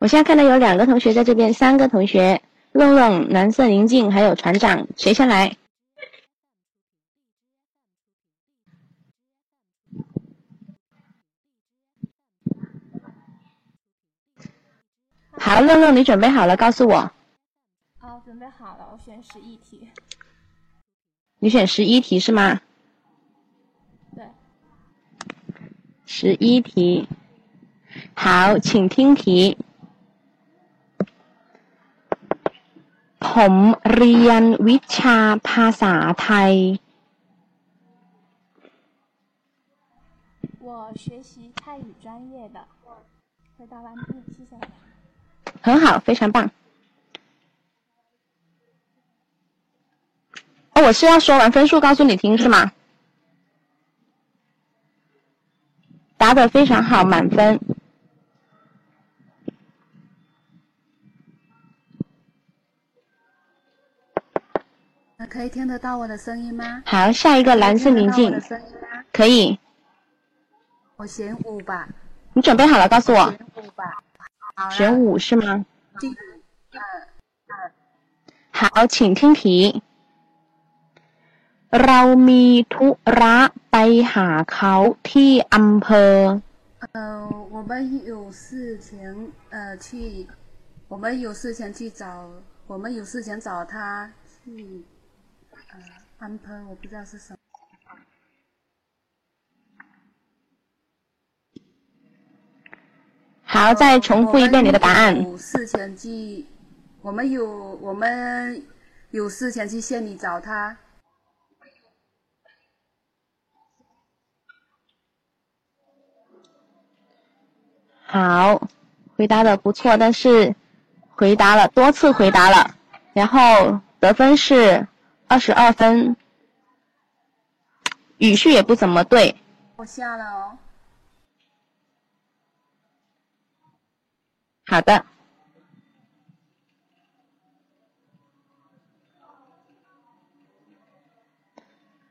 我现在看到有两个同学在这边，三个同学，愣愣、蓝色宁静还有船长，谁先来？好，愣愣，你准备好了，告诉我。好，准备好了，我选十一题。你选十一题是吗？对。十一题。好，请听题。 ผมเรียนวิชาภาษาไทย我学习泰语专业的。回答完毕，谢谢。很好，非常棒。哦，我是要说完分数告诉你听是吗？答的非常好，满分。 可以听得到我的声音吗？好，下一个蓝色宁静，可以。我选五吧。你准备好了，告诉我。选五吧。选五是吗？第二二。好，请听题。เรามีธุระไปหาเขาที่อำเภอ。呃，我们有事情呃去，我们有事情去找，我们有事情找他去。 呃，安喷我不知道是什么。好，再重复一遍你的答案。有事前去，我们有我们有事前去县里找他。好，回答的不错，但是回答了多次回答了，然后得分是。二十二分，语序也不怎么对。我下了哦。好的。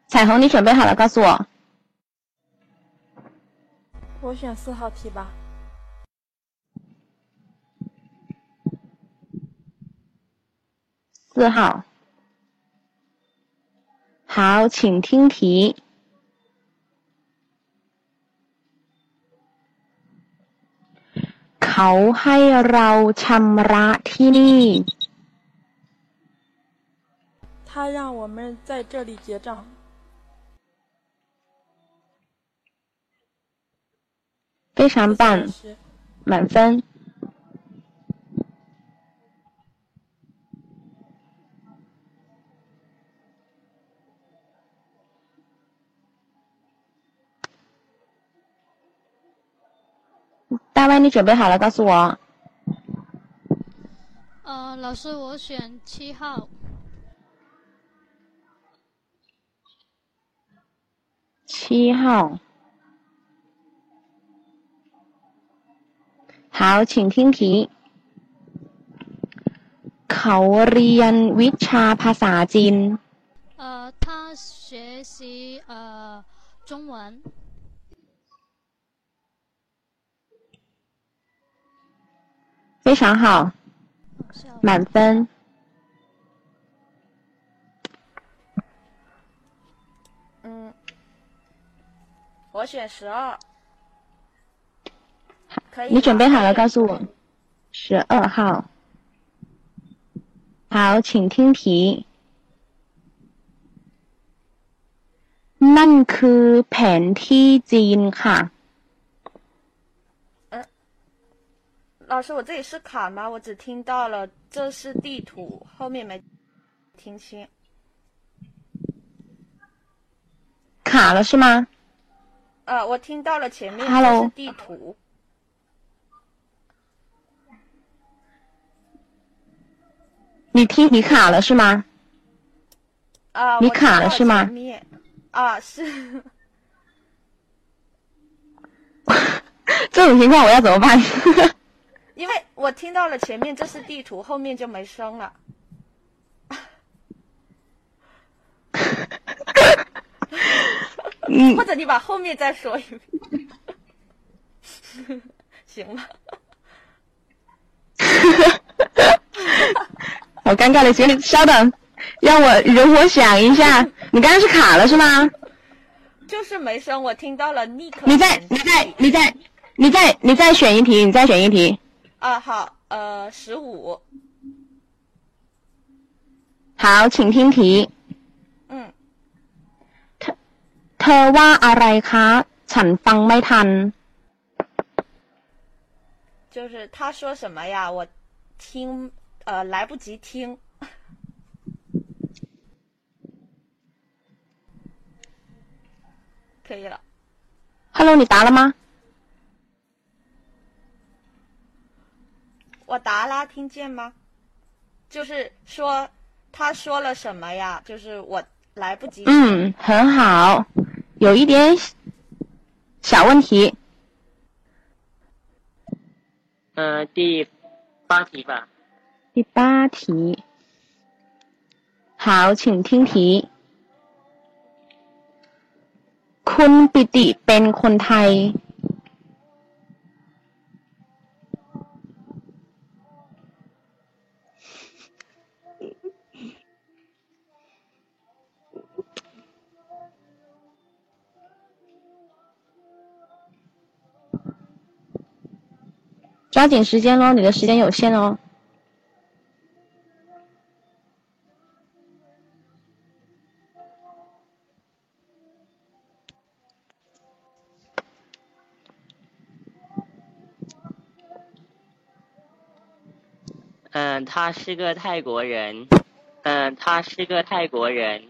彩虹，你准备好了，告诉我。我选四号题吧。四号。好，请听题。เขาให้เราชำระที่นี่。他让我们在这里结账。非常棒，满分。 大歪，你准备好了，告诉我。呃，老师，我选七号。七号。好，请听题。เขาเรียนวิชาภาษาจีน。呃，他学习呃中文。 非常好，满分。嗯，我选十二。可以。你准备好了，告诉我。十二号。好，请听题。นั่นคือแผนที่จีนค่ะ。 老师，我这里是卡吗？我只听到了这是地图，后面没听清。卡了是吗？呃，我听到了前面这是地图。你听你卡了是吗？啊，你卡了是吗？啊，是。这种情况我要怎么办？因为我听到了前面这是地图，后面就没声了。嗯或者你把后面再说一遍，行吗？好尴尬的行，你，稍等，让我容我想一下。你刚刚是卡了是吗？就是没声，我听到了。你再你再你再你再你再选一题，你再选一题。啊，好，呃，十五。好，请听题。嗯，เธอเธอว่าอะไรคะฉันฟังไม่ทัน。就是他说什么呀？我听呃来不及听。可以了。 Hello，你答了吗？ 我答啦，听见吗？就是说他说了什么呀？就是我来不及。嗯，很好，有一点小问题。呃，第八题吧。第八题。好，请听题。คุณปิติเป็นคนไทย 抓紧时间喽，你的时间有限哦。嗯，他是个泰国人。嗯，他是个泰国人。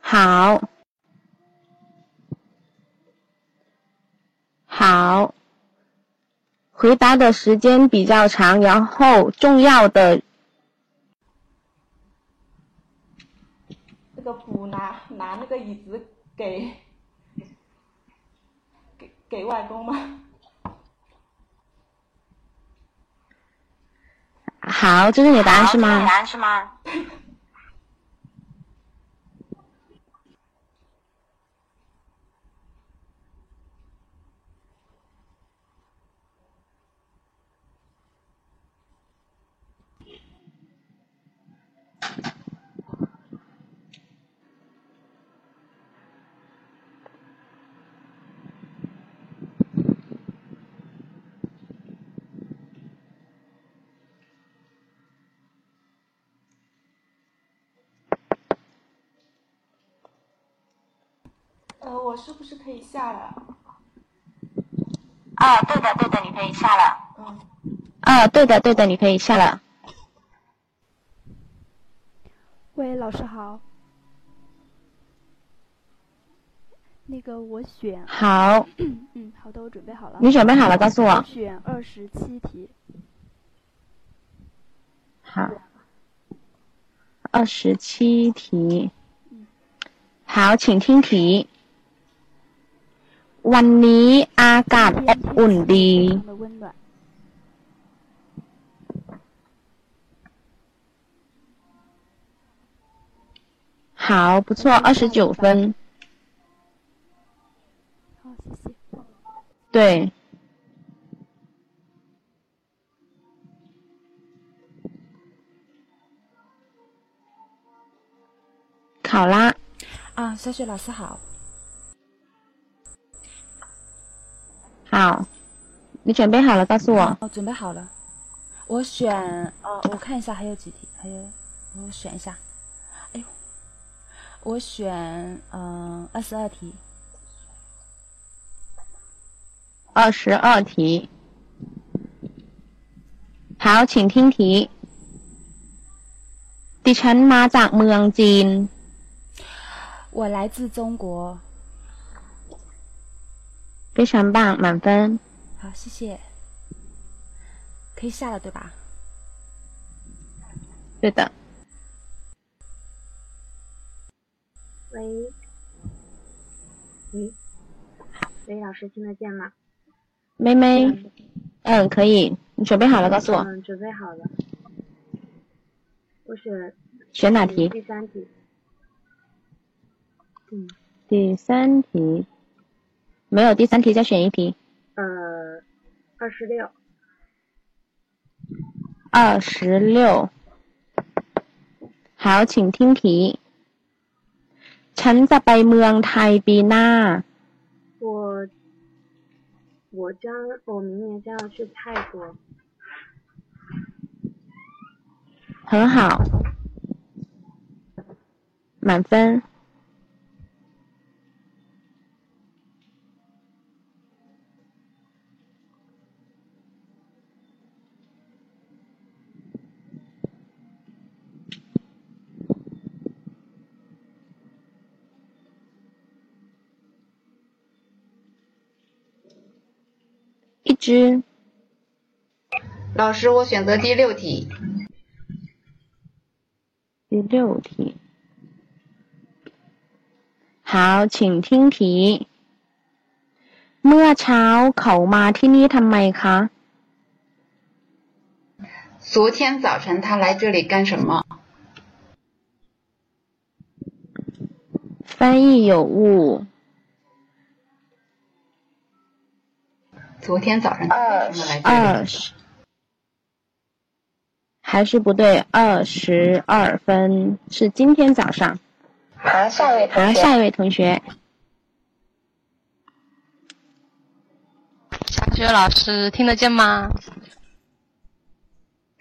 好，好，回答的时间比较长，然后重要的这个补拿拿那个椅子给给给外公吗？好，这是你的答案是吗？答案是吗？呃，我是不是可以下了？啊，对的，对的，你可以下了。嗯，啊，对的，对的，你可以下了。喂，老师好。那个我选，好，嗯，好的，我准备好了。你准备好了告诉我我选二十七题。好，二十七题。好，请听题。วันนี้อากาศอบอุ่นดี 非常的温暖。好，不错，二十九分。好，谢谢。对。考啦，啊，小雪老师好。 好，你准备好了告诉我。哦，准备好了。我选，呃，我看一下还有几题，还有，我选一下。哎呦，我选，嗯、呃，二十二题。二十二题。好，请听题。ดิฉันมาจากเมืองจีน。我来自中国。 非常棒，满分。好，谢谢。可以下了，对吧？对的。喂，喂，喂，老师听得见吗？妹妹，嗯，可以。你准备好了告诉我。嗯，准备好了。我选。选哪题？第三题。嗯。第三题。没有第三题，再选一题。呃，二十六。 二十六。好，请听题。ฉันจะไปเมืองไทยปีหน้า我我将我明年将要去泰国。很好，满分。 一只。老师，我选择第六题。第六题。好，请听题。เมื่อเช้าเขามาที่นี่ทำไมคะ？昨天早晨他来这里干什么？翻译有误。 昨天早上二二十，还是不对，二十二分是今天早上。好，下一位同学。好，下一位同学。小雪老师听得见吗？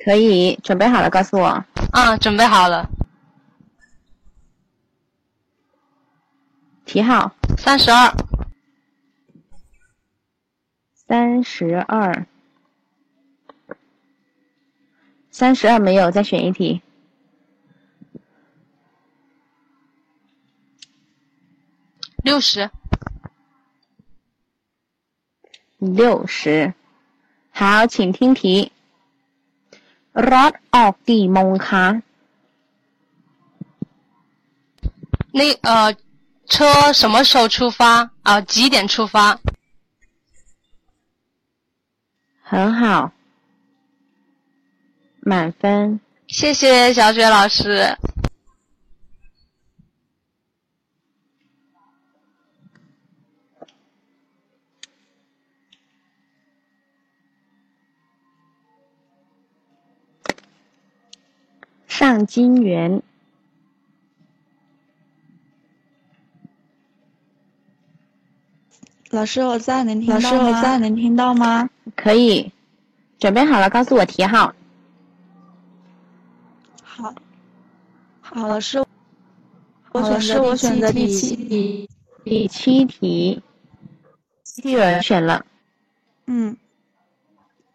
可以，准备好了告诉我。啊，准备好了。题号三十二。三十二，三十二没有，再选一题。六十，六十，好，请听题。รถออกกี่โมงคะ那呃，车什么时候出发？啊，几点出发？ 很好，满分。谢谢小雪老师。上金园。老师，我在，能听到吗？老师，我在，能听到吗？可以，准备好了，告诉我题号。好，好，老师，老师，我选择第七题。第七题，有人选了。嗯。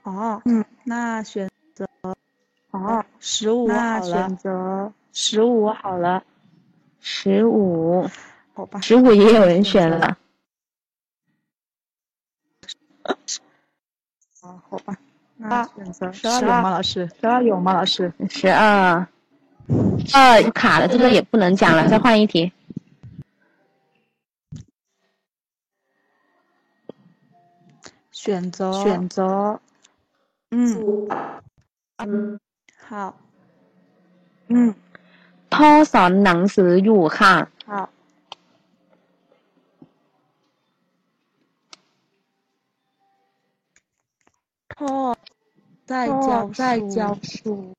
哦。嗯，那选择。哦，十五。那选择十五好了。十五。好吧。十五也有人选了。啊，好吧，那选择十二有吗？老师，十二有吗？老师，十二，二卡了，这个也不能讲了，再换一题。选择选择，嗯，嗯，好，嗯，พ่อสอนหนังสืออยู่ค่ะ。好。 哦，在教在教书，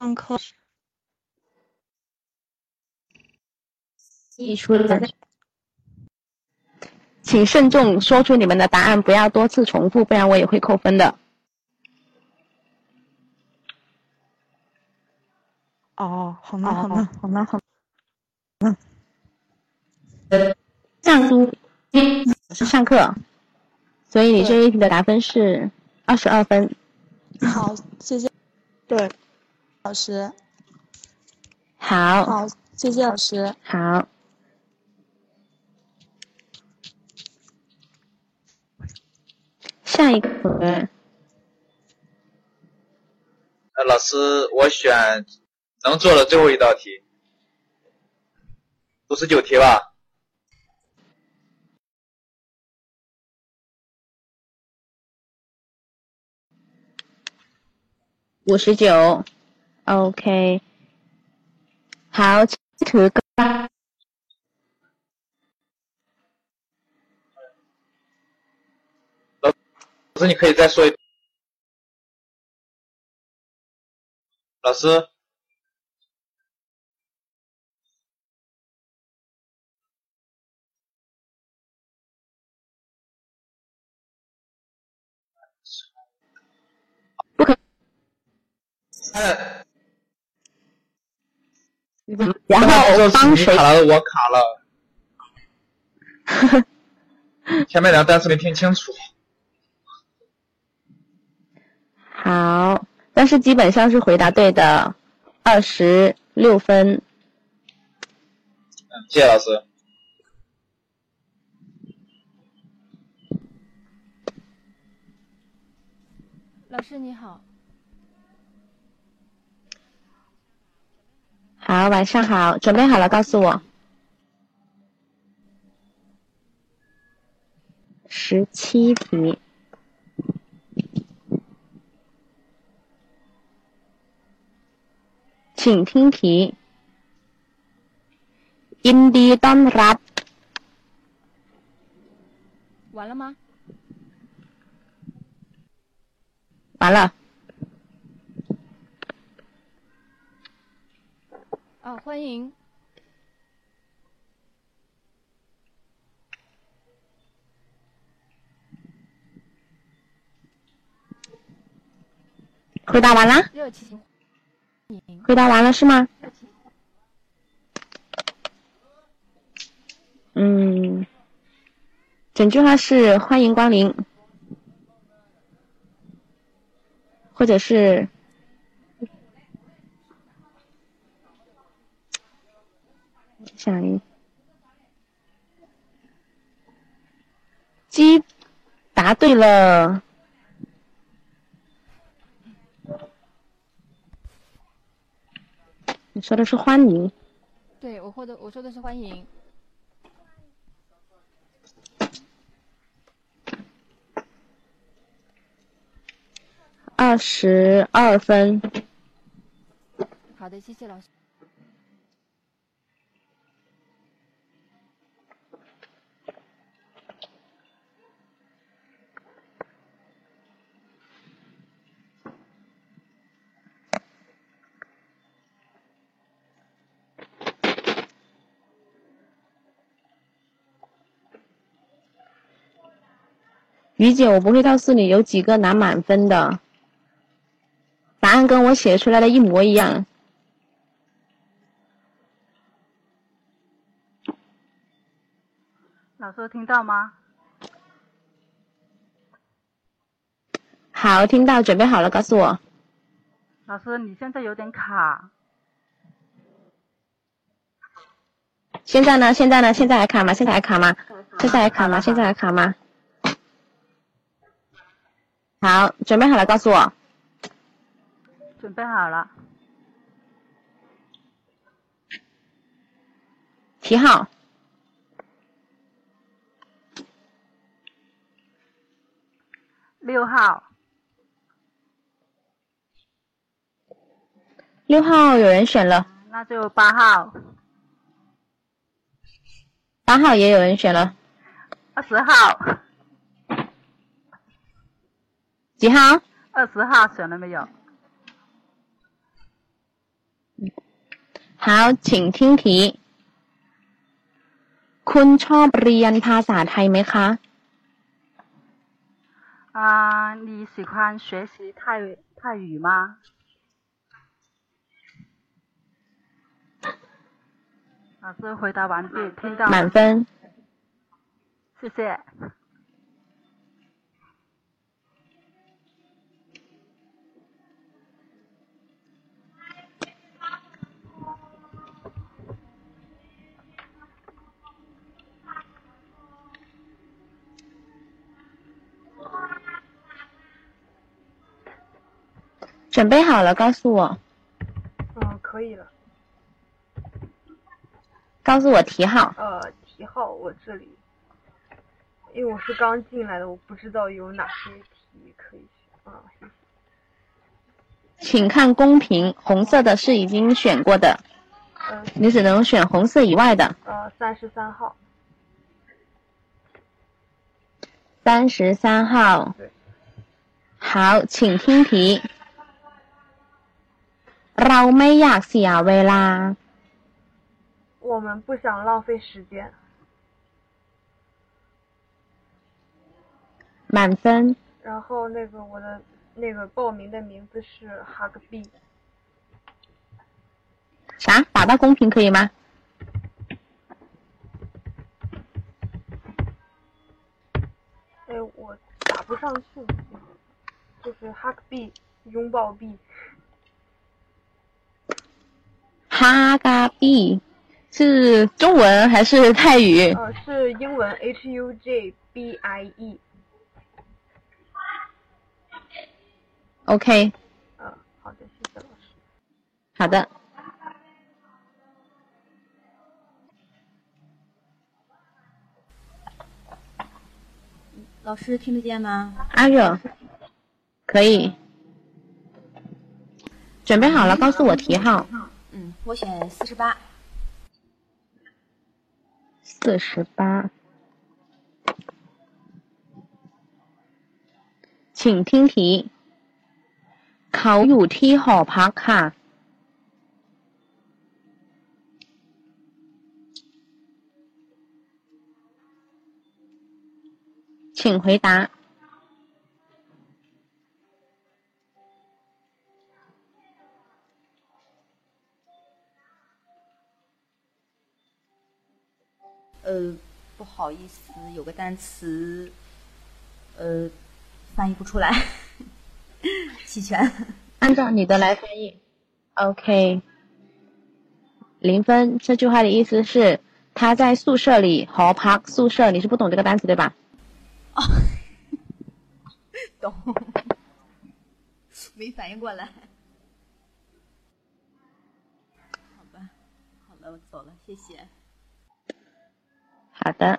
上课。溢出的，请慎重说出你们的答案，不要多次重复，不然我也会扣分的。哦，好呢，好呢，好呢，好。嗯。上书，是上课。所以你这一题的答分是二十二分。好，谢谢。对，老师。好。好，谢谢老师。好。下一个。呃，老师，我选能做的最后一道题，五十九题吧。五十九，OK，好，ถือ老师，你可以再说一。老师，哎，然后帮谁卡了，我卡了。前面两个单词没听清楚。好，但是基本上是回答对的，二十六分。谢谢老师。老师你好。好，晚上好，准备好了告诉我。十七题，请听题。ยินดีต้อนรับ。完了吗？完了。 哦，欢迎。回答完了。热情。回答完了是吗？嗯，整句话是欢迎光临，或者是想一，鸡答对了。你说的是欢迎。对，我获得我说的是欢迎。二十二分。好的，谢谢老师。于姐，我不会告诉你有几个拿满分的，答案跟我写出来的一模一样。老师听到吗？好，听到，准备好了，告诉我。老师，你现在有点卡。现在呢？现在呢？现在还卡吗？现在还卡吗？现在还卡吗？现在还卡吗？好，准备好了，告诉我。准备好了。题号。六号。六号有人选了。那就八号。八号也有人选了。二十号。几号？二十号选了没有？好，请听题。คุณชอบเรียนภาษาไทยไหมคะ？啊，你喜欢学习泰泰语吗？老师回答完毕，听到。满分。谢谢。 准备好了，告诉我。嗯，可以了。告诉我题号。呃，题号我这里，因为我是刚进来的，我不知道有哪些题可以选啊。谢谢。请看公屏，红色的是已经选过的，嗯，你只能选红色以外的。呃，三十三号。三十三号。对。好，请听题。เราไม่อยากเสียเวลา我们不想浪费时间。满分。然后那个我的那个报名的名字是 Hug B。啥？打到公屏可以吗？哎，我打不上去，就是 Hug B，拥抱 B。 哈嘎 B 是中文还是泰语？呃，是英文 H U J B I E。OK。嗯，好的，谢谢老师。好的。老师听得见吗？阿热，可以。准备好了，告诉我题号。嗯，我选四十八。四十八，请听题。เขาอยู่ที่หอพักค่ะ，请回答。 呃，不好意思，有个单词，呃，翻译不出来，弃权。按照你的来翻译，OK，零分。这句话的意思是他在宿舍里，hall park 宿舍，你是不懂这个单词对吧？哦，懂，没反应过来。好吧，好了，我走了，谢谢。好的。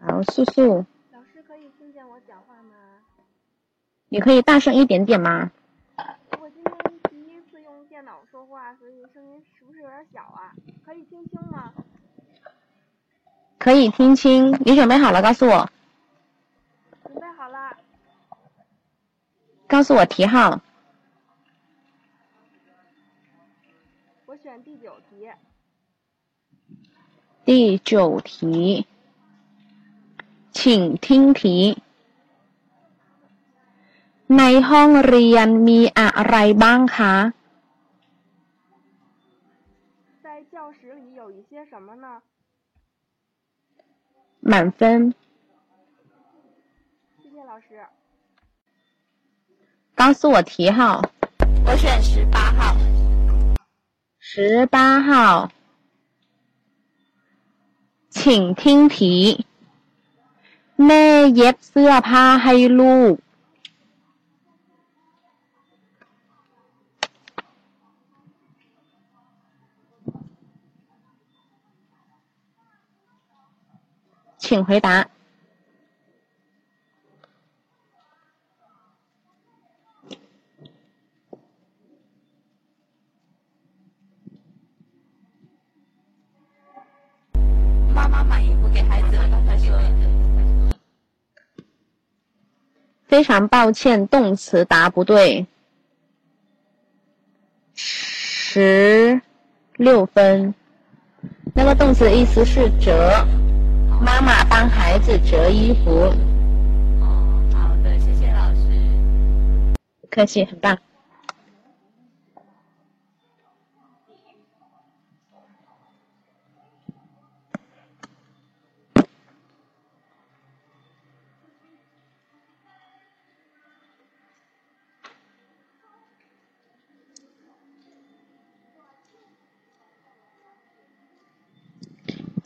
好，素素。老师可以听见我讲话吗？你可以大声一点点吗？我今天第一次用电脑说话，所以声音是不是有点小啊？可以听清吗？可以听清。你准备好了，告诉我。准备好了。告诉我题号。我选第九题。第九题，请听题。ในห้องเรียนมีอะไรบ้างคะ？在教室里有一些什么呢？满分。谢谢老师。 告诉我题号。我选十八号。十八号，请听题。แม่เย็บเสื้อผ้าให้ลูก。请回答。 非常抱歉，动词答不对。十六分。那个动词的意思是折，妈妈帮孩子折衣服。哦，好的，谢谢老师。不客气，很棒。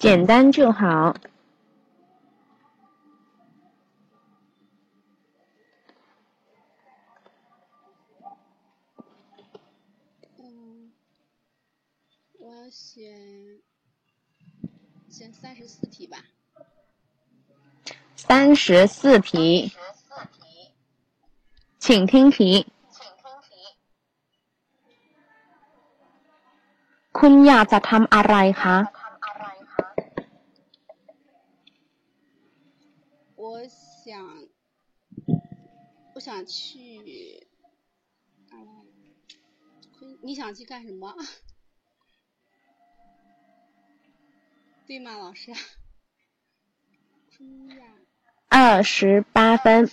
简单就好。写写三十四题吧。三十四题。请听题。请听题。คุณอยากจะทำอะไรคะ？ 想去，嗯，你想去干什么？对吗，老师？二十八分。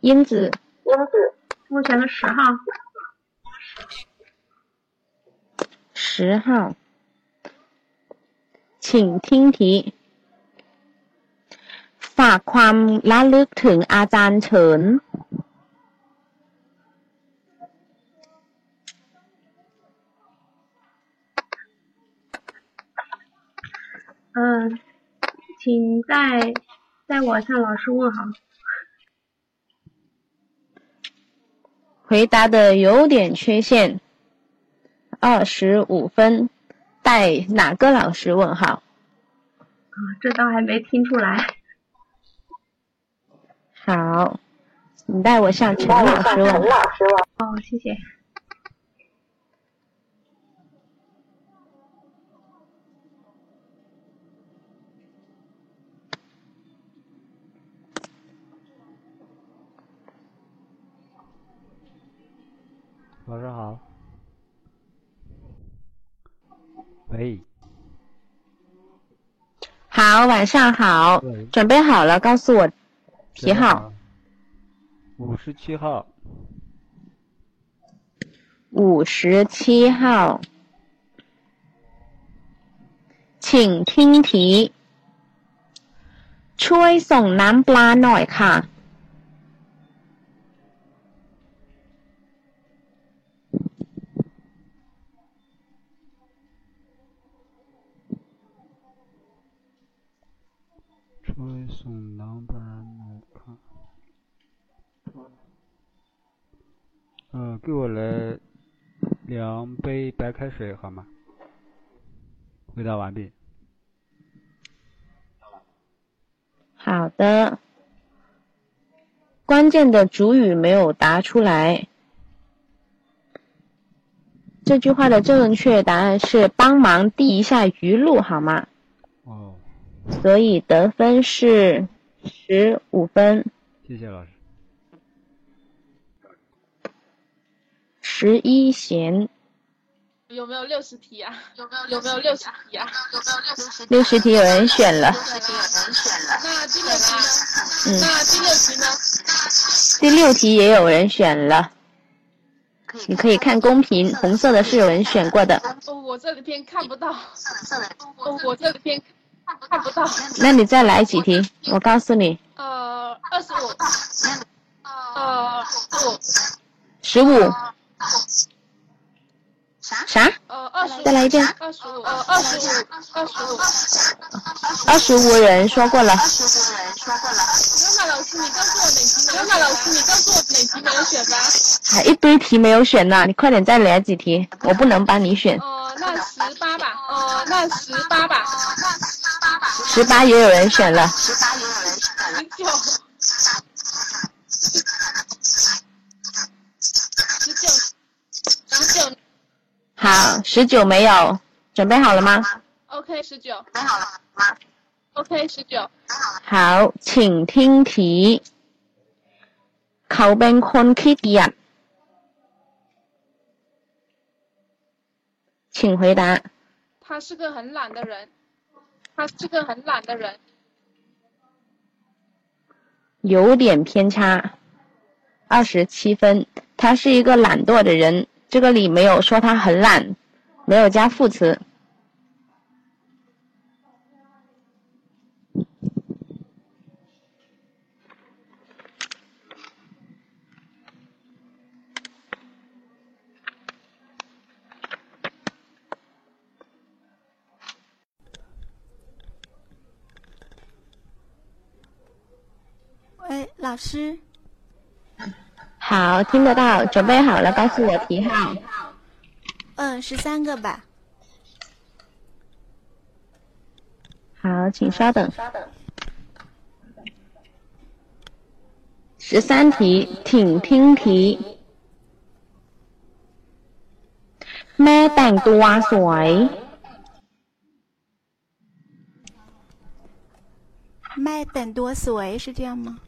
英子，我选的十号。十号，请听题。ฝากความระลึกถึงอาจารย์เฉิน 嗯，请代代我向老师问好。 回答的有点缺陷，二十五分，带哪个老师问好？啊，这倒还没听出来。好，你带我向陈老师问。哦，谢谢。老师好。喂。好，晚上好，准备好了，告诉我题号。五十七号。五十七号，请听题。ช่วยส่งน้ำปลาหน่อยค่ะ 我送两杯，呃给我来两杯白开水好吗？回答完毕。好的。关键的主语没有答出来。这句话的正确答案是帮忙递一下鱼露好吗？哦。所以得分是十五分。谢谢老师。十一弦。有没有六十题啊？有没有有没有六十题啊？有没有六十题？六十题有人选了。那第六题呢？那第六题呢？第六题也有人选了。你可以看公屏，红色的是有人选过的。哦，我这里边看不到。哦，我这里边看不到。那你再来几题？我告诉你。呃，二十五。呃，十五。啥？呃，二十五。再来一遍。二十五。呃，二十五。二十五。二十五人说过了。刘马老师，你告诉我哪题？刘马老师，你告诉我哪题没有选吧？还一堆题没有选呢，你快点再来几题，我不能帮你选。呃，那十八吧。呃，那十八吧。十八也有人选了。十八也有人选了。十九。十九。十九。好，十九没有，准备好了吗 OK，十九。准备好了吗？OK，十九。好，请听题。เขาเป็นคนขี้เกียจ请回答。他是个很懒的人。 他是个很懒的人。有点偏差，二十七分。他是一个懒惰的人。这个里没有说他很懒，没有加副词。喂，老师。 好，听得到，准备好了，告诉我题号。嗯，十三个吧。好，请稍等。十三题，请听题。แม่แต่งตัวสวย 麦等多水是这样吗？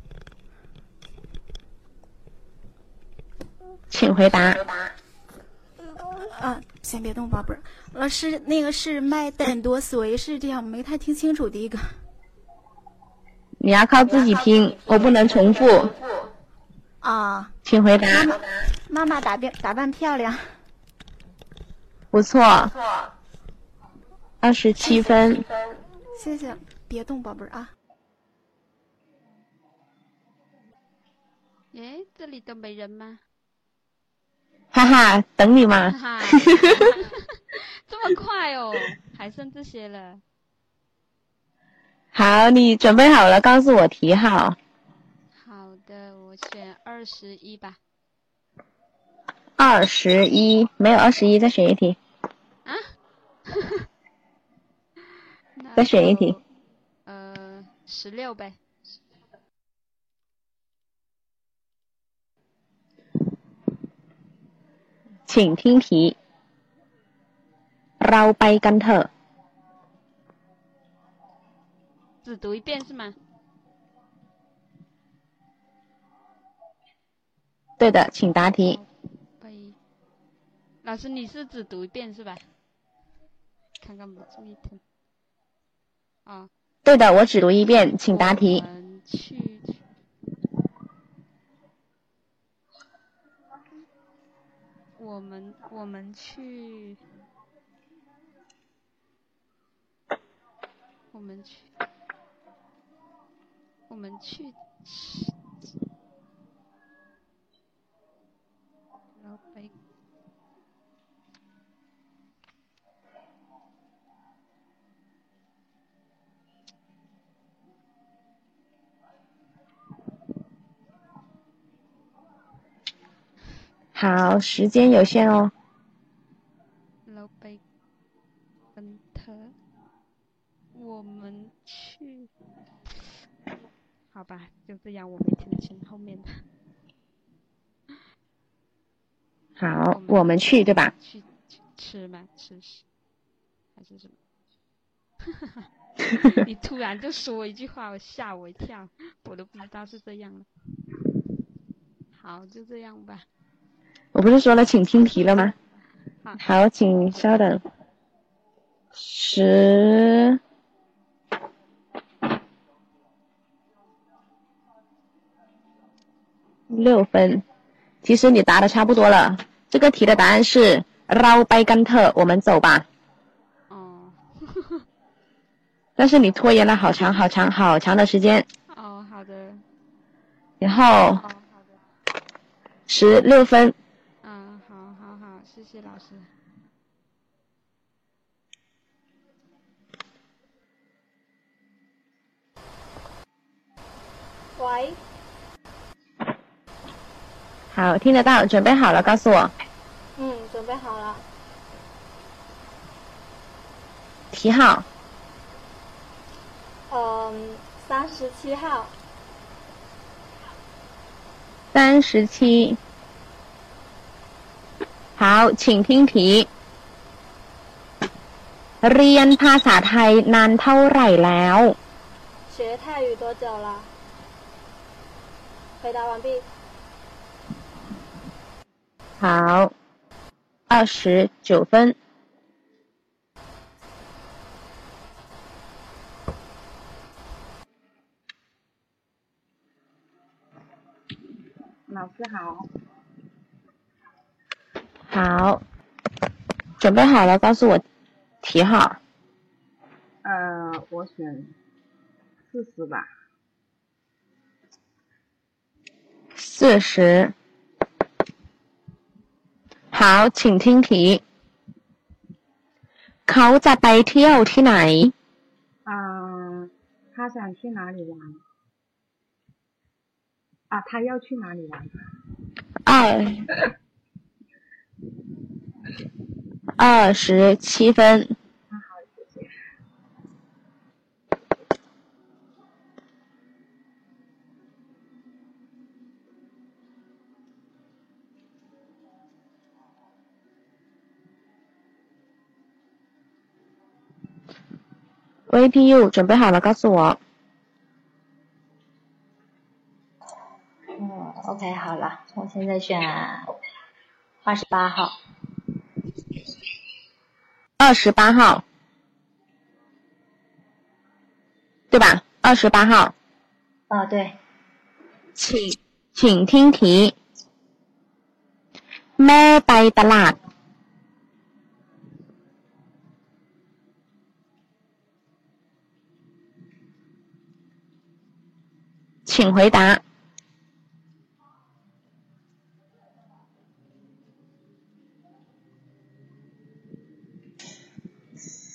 请回答。啊，先别动，宝贝儿。老师，那个是麦等多水是这样，没太听清楚第一个。你要靠自己听，我不能重复。啊，请回答。妈妈，妈妈打扮打扮漂亮。不错。二十七分。谢谢，别动，宝贝儿啊。哎，这里都没人吗？哈哈，等你嘛。哈哈，这么快哦，还剩这些了。好，你准备好了，告诉我题号。好的，我选二十一吧。二十一，没有二十一，再选一题。啊？再选一题。呃，十六呗。请听题。เราไปกันเถอะ。只读一遍是吗？对的，请答题。老师，你是只读一遍是吧？看看没注意听。啊。对的，我只读一遍，请答题。我们去。 我们我们去。我们去。我们去。好，时间有限哦。老北。跟他。我们去。好吧，就这样，我没听清后面的。好，我们去，对吧？去吃吗？吃吃还是什么？你突然就说一句话，我吓我一跳，我都不知道是这样了。好，就这样吧。我不是说了，请听题了吗？好，请稍等。十。六分，其实你答的差不多了。这个题的答案是绕拜甘特，我们走吧。哦。但是你拖延了好长好长好长的时间。哦，好的。然后。十六分。嗯，好好好，谢谢老师。喂。好，听得到，准备好了，告诉我。嗯，准备好了。题号。嗯，三十七号。三十七。好，请听题。เรียนภาษาไทยนานเท่าไหร่แล้ว？学泰语多久了？回答完毕。 好，二十九分。老师好。好，准备好了，告诉我题号。呃，我选四十吧。四十。好，请听题。เขาจะไปเที่ยวที่ไหน？嗯，他想去哪里玩？啊，他要去哪里玩？ 二二十七分。 VPU 准备好了，告诉我。嗯，OK，好了，我现在选二十八号。二十八号，对吧？二十八号。啊，对。请请听题。แม่ไปตลาด 请回答。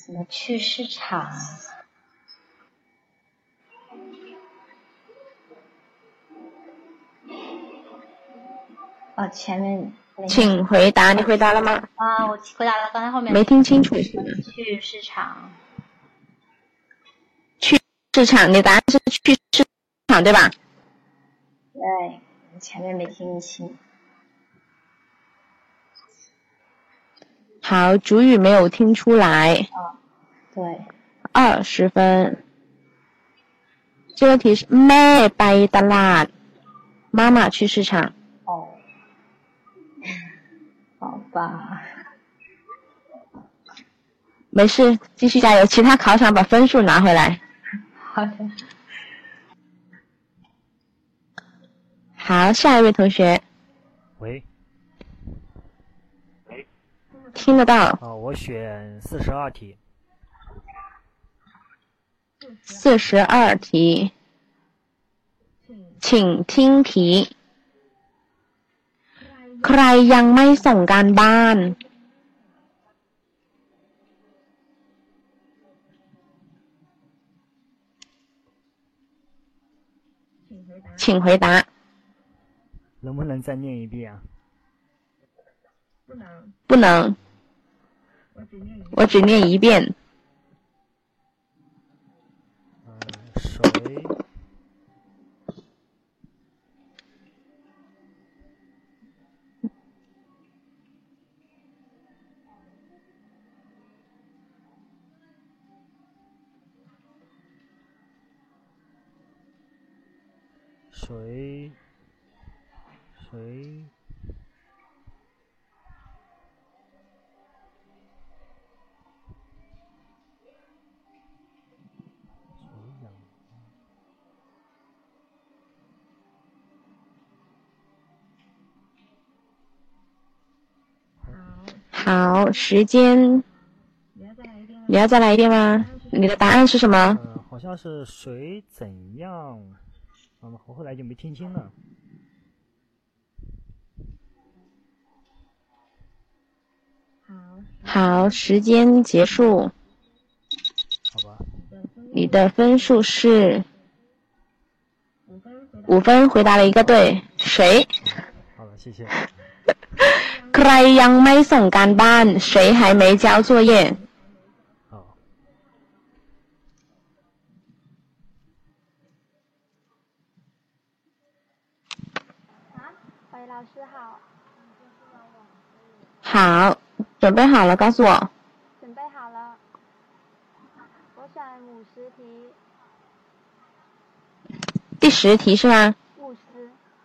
怎么去市场？哦，前面。请回答，你回答了吗？啊，我回答了，刚才后面没听清楚。去市场。去市场，你答案是去市对吧？对前面没听清。好主语没有听出来。对。二十分。这个题是 may 拜一哒啦？妈妈去市场。哦。好吧。没事继续加油其他考场把分数拿回来。好的。好，下一位同学。喂。喂。听得到。啊，我选四十二题。四十二题，请听题。ใครยังไม่ส่งการบ้าน？请回答。 能不能再念一遍啊？不能。不能。我只念一遍。谁？谁？谁？好，时间。你要再来一遍吗？你的答案是什么？嗯，好像是谁怎样？嗯，我后来就没听清了。好，时间结束。好吧。你的分数是五分，回答了一个对。谁？好了，谢谢。ใครยังไม่ส่งการบ้าน？谁还没交作业？喂，老师好。 好，准备好了，告诉我。准备好了。我选五十题。第十题是吗？五十，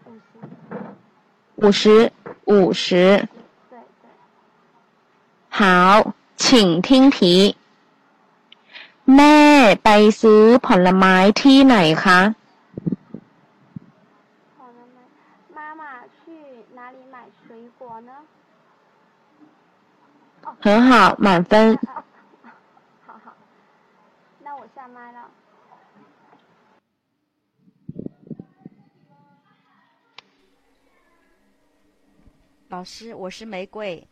五十。五十，五十。对对。好，请听题。แม่ไปซื้อผลไม้ที่ไหนคะ？ 很好，满分。好好，那我下麦了。老师，我是玫瑰。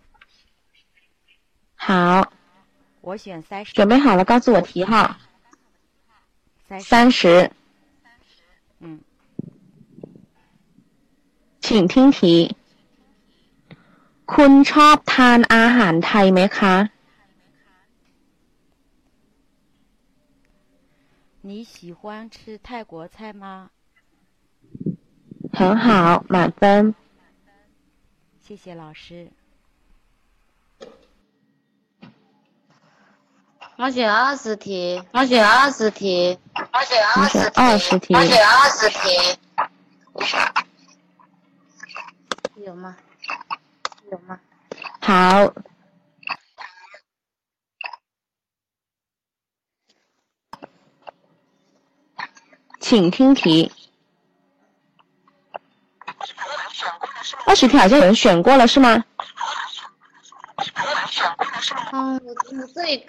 好。我选三十。准备好了，告诉我题号。三三十。嗯。请听题。 คุณชอบทานอาหารไทยไหมคะ 你喜欢吃泰国菜吗？很好，满分。谢谢老师。我选二十题，我选二十题，我选你选二十题，我选二十题。有吗？ 有吗？好。请听题。二十题好像有人选过了是吗？嗯，我我这里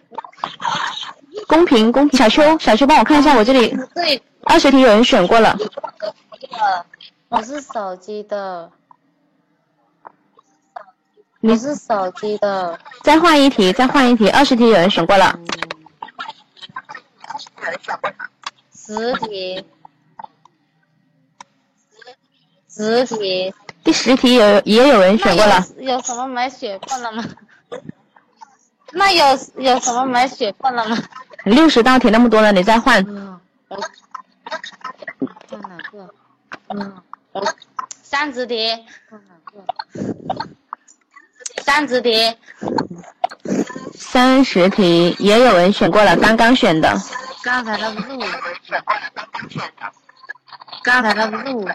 公平公平，小秋小秋帮我看一下我这里这里二十题有人选过了。我是手机的，你是手机的。再换一题，再换一题，二十题有人选过了。十题，十题。第十题有也有人选过了。有有什么没选过了吗？那有有什么没选过了吗？六十道题那么多了，你再换。嗯，我看哪个？嗯，我三十题。看哪个？三十题。三十题也有人选过了，刚刚选的。刚才那不是我。刚才那不是我。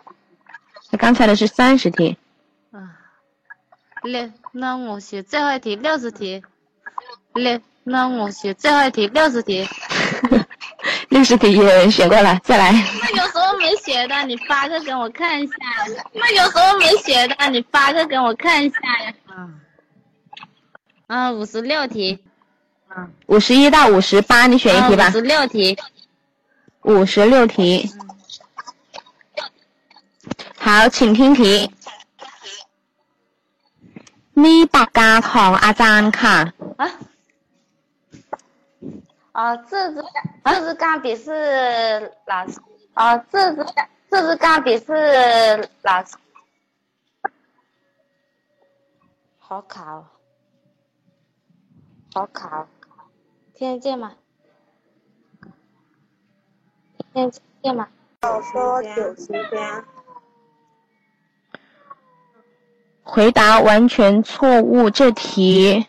刚才的是三十题。啊，六，那我写最后一题六十题。六，那我写最后一题六十题。六十题也有人选过了，再来。那有什么没写的？你发个给我看一下。那有什么没写的？你发个给我看一下呀。嗯。啊，五十六题。嗯。五十一到五十八，你选一题吧。五十六题。五十六题。好，请听题。นี่ปากกาของอาจารย์ค่ะ。啊。啊，这支这支钢笔是老师。啊，这支这支钢笔是老师。好卡哦。 好卡。听得见吗？听得见吗？九十天。回答完全错误，这题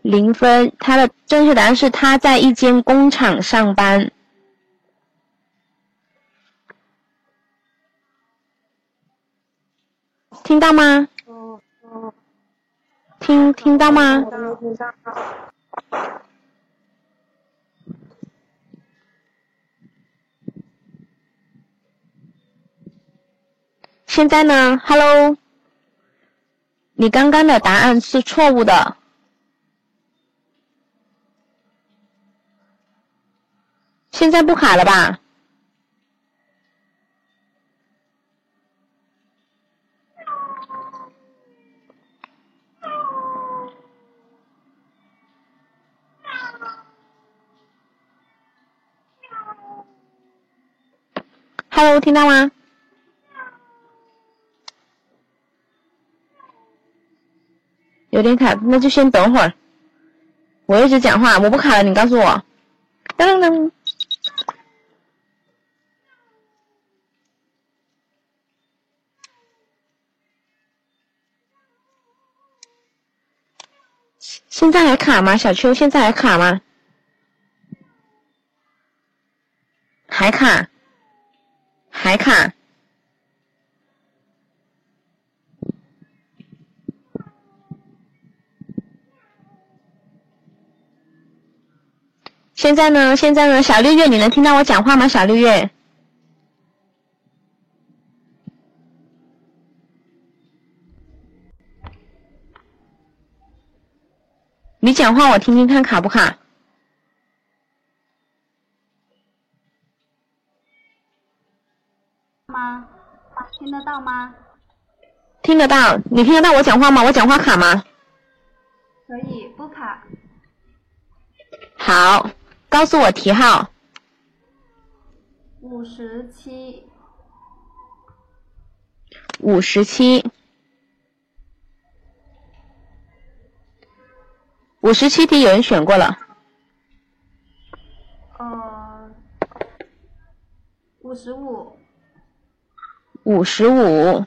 零分。他的正确答案是他在一间工厂上班，听到吗？听听到吗？现在呢？Hello，你刚刚的答案是错误的。现在不卡了吧？Hello，听到吗？有点卡，那就先等会儿。我一直讲话，我不卡了，你告诉我。噔噔。现在还卡吗？小秋，现在还卡吗？还卡？还卡？现在呢？现在呢？小六月，你能听到我讲话吗？小六月，你讲话我听听看卡不卡？得到吗？听得到，你听得到我讲话吗？我讲话卡吗？可以，不卡。好。告诉我题号。五十七。五十七，五十七题有人选过了。呃，五十五。五十五，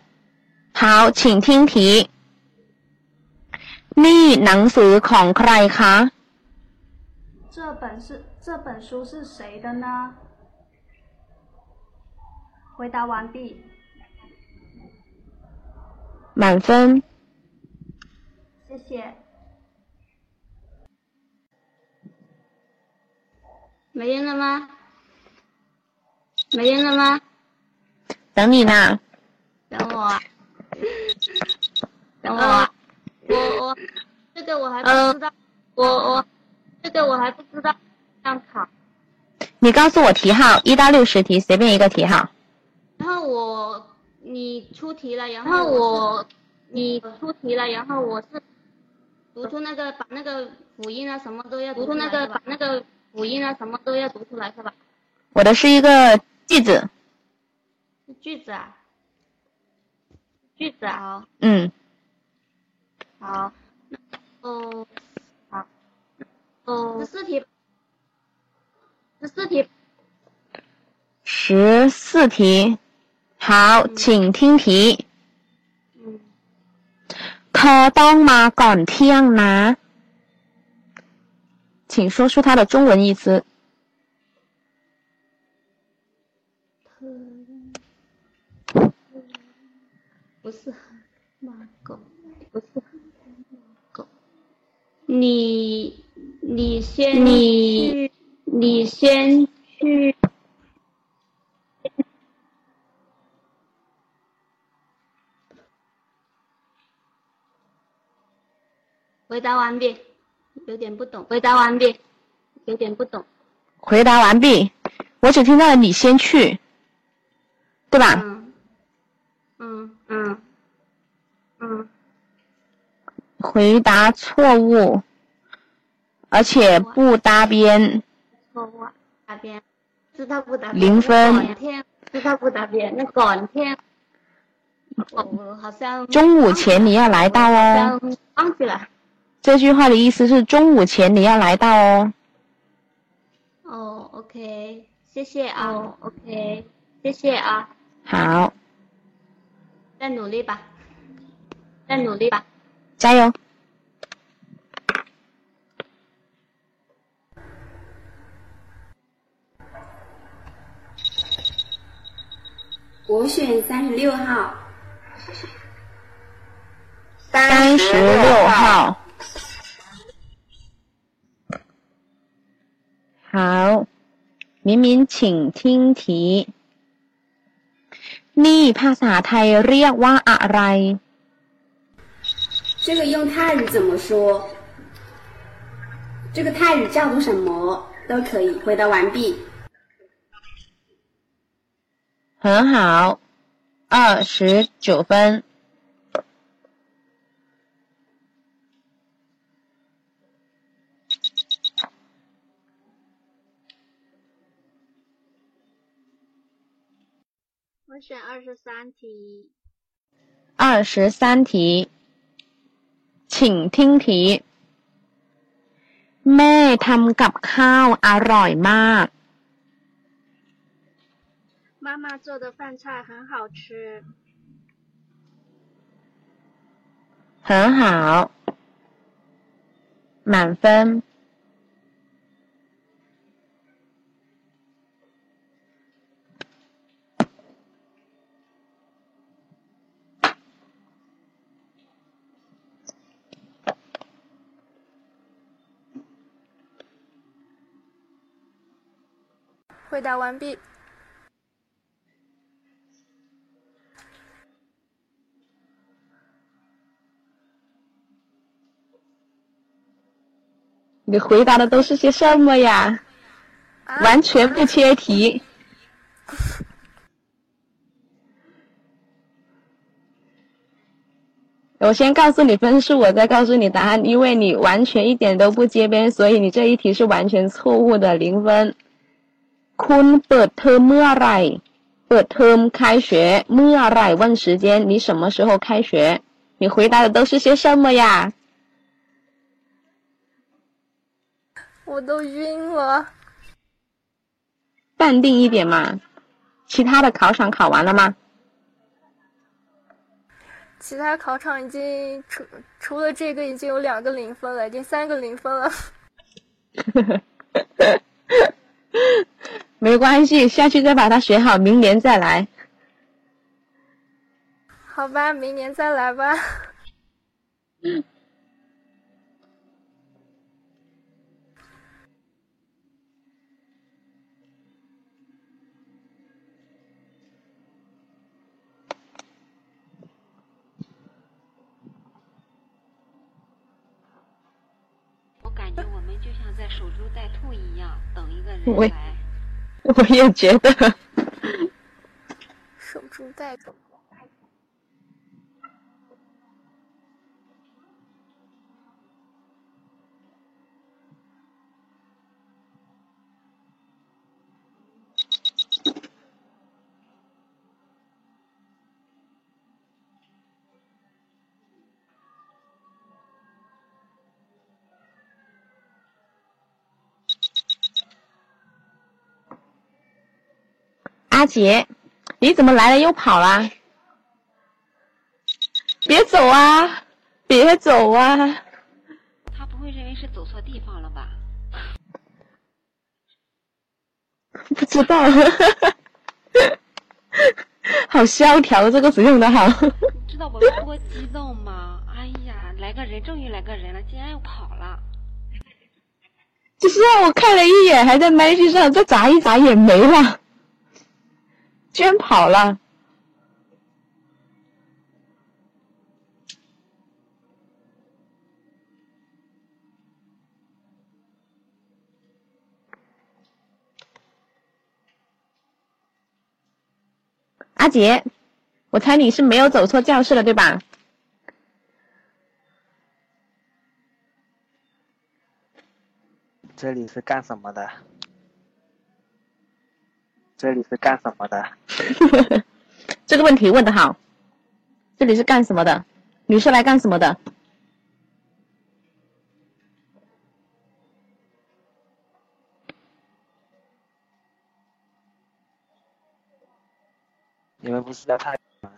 好，请听题。นี่หนังสือของใครคะ？这本是这本书是谁的呢？回答完毕。满分。谢谢。没人了吗？没人了吗？ 等你呢。等我。等我。我我这个我还不知道。我我这个我还不知道。这样考。你告诉我题号，一到六十题，随便一个题号。然后我你出题了，然后我你出题了，然后我是读出那个把那个辅音啊什么都要读出那个把那个辅音啊什么都要读出来是吧？我的是一个句子。句子啊，句子啊。嗯。好。哦。好。哦。十四题。十四题。十四题，好，请听题。嗯。เธอต้องมาก่อนเที่ยงนะ请说出它的中文意思。 不是骂狗，不是狗。你你先你你先去。回答完毕，有点不懂。回答完毕，有点不懂。回答完毕，我只听到了你先去，对吧？嗯嗯，嗯，回答错误，而且不搭边。错误，搭边，知道不搭边。零分。天，知道不搭边？那广天，我好像。中午前你要来到哦。忘记了。这句话的意思是中午前你要来到哦。哦，OK，谢谢啊。哦，OK，谢谢啊。好。再努力吧，再努力吧，加油。我选三十六号。三十六号。好，明明请听题。นี่ภาษาไทยเรียกว่าอะไร？这个用泰语怎么说？这个泰语叫做什么？都可以。回答完毕。很好，二十九分。 我选二十三题。二十三题，请听题。แม่ทำกับข้าวอร่อยมาก。妈妈做的饭菜很好吃。很好，满分。 回答完毕。你回答的都是些什么呀？完全不切题。我先告诉你分数，我再告诉你答案，因为你完全一点都不接边，所以你这一题是完全错误的，零分。 คุณเปิดเทอมเมื่อไร เปิดเทอม开学เมื่อไหร่问时间你什么时候开学你回答的都是些什么呀我都晕了。淡定一点嘛。其他的考场考完了吗？其他考场已经除除了这个已经有两个零分了，已经三个零分了。 没关系，下去再把它学好，明年再来。好吧，明年再来吧。我感觉我们就像在守株待兔一样，等一个人我来。我也觉得。守株待兔。阿杰，你怎么来了又跑啦？别走啊！别走啊！他不会认为是走错地方了吧？不知道，好萧条，这个词用的好。你知道我有多激动吗？哎呀，来个人，终于来个人了，竟然又跑了。就是让我看了一眼，还在麦序上再眨一眨眼没了，居然跑了。阿杰，我猜你是没有走错教室了，对吧？这里是干什么的？这里是干什么的？这个问题问的好。这里是干什么的？你是来干什么的？你们不是在太吗？